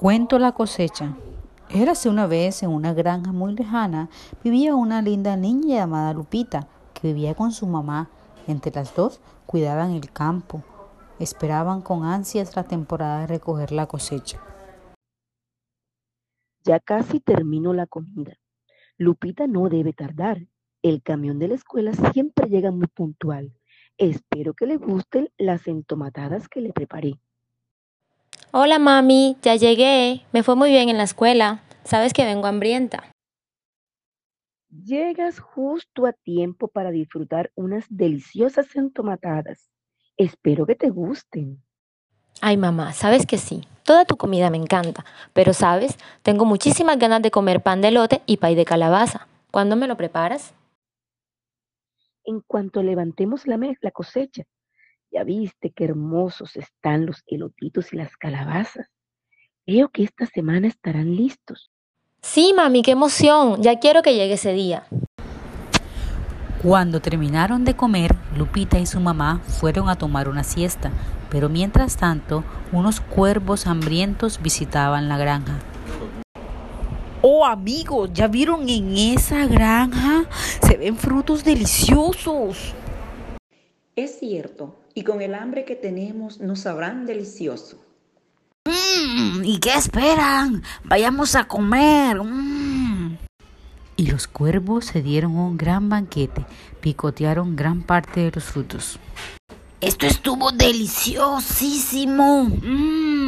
Cuento la cosecha. Érase una vez en una granja muy lejana, vivía una linda niña llamada Lupita, que vivía con su mamá. Entre las dos cuidaban el campo. Esperaban con ansias la temporada de recoger la cosecha. Ya casi terminó la comida. Lupita no debe tardar. El camión de la escuela siempre llega muy puntual. Espero que le gusten las entomatadas que le preparé. Hola mami, ya llegué. Me fue muy bien en la escuela. Sabes que vengo hambrienta. Llegas justo a tiempo para disfrutar unas deliciosas entomatadas. Espero que te gusten. Ay mamá, sabes que sí. Toda tu comida me encanta. Pero sabes, tengo muchísimas ganas de comer pan de lote y pay de calabaza. ¿Cuándo me lo preparas? En cuanto levantemos la, la cosecha, ya viste qué hermosos están los elotitos y las calabazas. Creo que esta semana estarán listos. Sí, mami, qué emoción. Ya quiero que llegue ese día. Cuando terminaron de comer, Lupita y su mamá fueron a tomar una siesta, pero mientras tanto, unos cuervos hambrientos visitaban la granja. Oh amigos, ¿ya vieron en esa granja? Se ven frutos deliciosos. Es cierto, y con el hambre que tenemos nos sabrán delicioso. Mm, ¿Y qué esperan? Vayamos a comer. Mm. Y los cuervos se dieron un gran banquete, picotearon gran parte de los frutos. Esto estuvo deliciosísimo. Mm.